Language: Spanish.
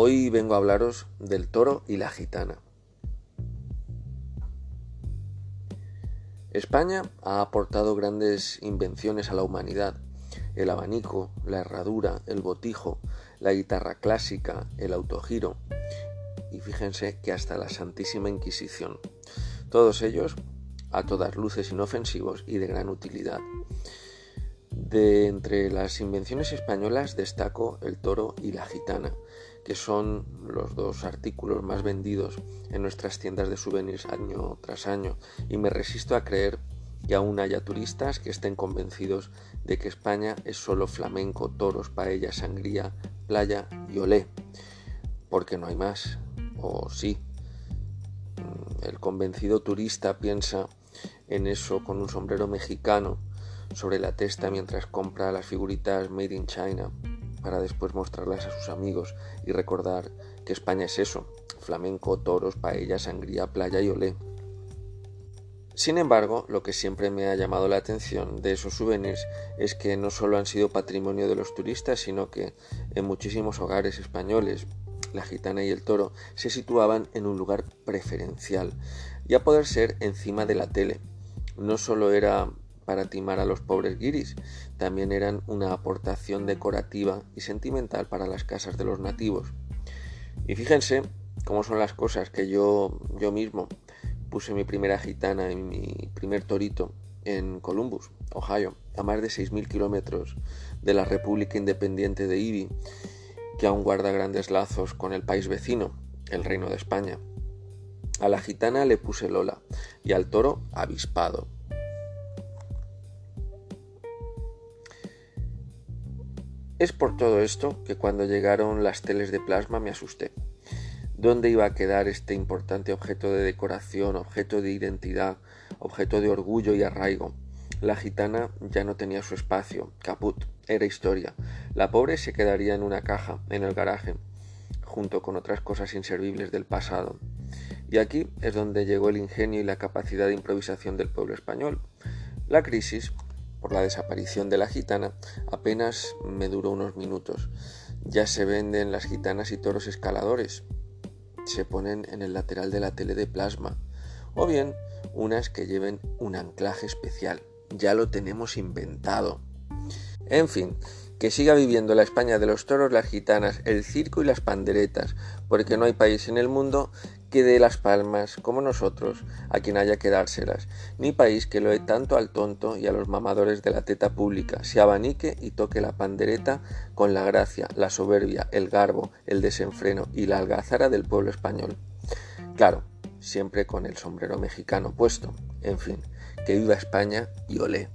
Hoy vengo a hablaros del toro y la gitana. España ha aportado grandes invenciones a la humanidad. El abanico, la herradura, el botijo, la guitarra clásica, el autogiro y fíjense que hasta la Santísima Inquisición. Todos ellos a todas luces inofensivos y de gran utilidad. De entre las invenciones españolas destaco el toro y la gitana, que son los dos artículos más vendidos en nuestras tiendas de souvenirs año tras año, y me resisto a creer que aún haya turistas que estén convencidos de que España es solo flamenco, toros, paella, sangría, playa y olé, porque no hay más, o sí. Mm, el convencido turista piensa en eso con un sombrero mexicano sobre la testa mientras compra las figuritas Made in China para después mostrarlas a sus amigos y recordar que España es eso, flamenco, toros, paella, sangría, playa y olé. Sin embargo, lo que siempre me ha llamado la atención de esos souvenirs es que no solo han sido patrimonio de los turistas, sino que en muchísimos hogares españoles, la gitana y el toro se situaban en un lugar preferencial, y a poder ser encima de la tele. No solo era para timar a los pobres guiris, también eran una aportación decorativa y sentimental para las casas de los nativos. Y fíjense cómo son las cosas que yo, yo mismo puse mi primera gitana y mi primer torito en Columbus, Ohio, a más de 6.000 kilómetros de la República Independiente de Ibi, que aún guarda grandes lazos con el país vecino, el Reino de España. A la gitana le puse Lola y al toro avispado. Es por todo esto que cuando llegaron las teles de plasma me asusté. ¿Dónde iba a quedar este importante objeto de decoración, objeto de identidad, objeto de orgullo y arraigo? La gitana ya no tenía su espacio, caput, era historia. La pobre se quedaría en una caja, en el garaje, junto con otras cosas inservibles del pasado. Y aquí es donde llegó el ingenio y la capacidad de improvisación del pueblo español. La crisis por la desaparición de la gitana apenas me duró unos minutos. Ya se venden las gitanas y toros escaladores. Se ponen en el lateral de la tele de plasma. O bien unas que lleven un anclaje especial. Ya lo tenemos inventado. En fin, que siga viviendo la España de los toros, las gitanas, el circo y las panderetas, porque no hay país en el mundo que dé las palmas, como nosotros, a quien haya que dárselas, ni país que lo tanto al tonto y a los mamadores de la teta pública, se abanique y toque la pandereta con la gracia, la soberbia, el garbo, el desenfreno y la algazara del pueblo español. Claro, siempre con el sombrero mexicano puesto. En fin, que viva España y olé.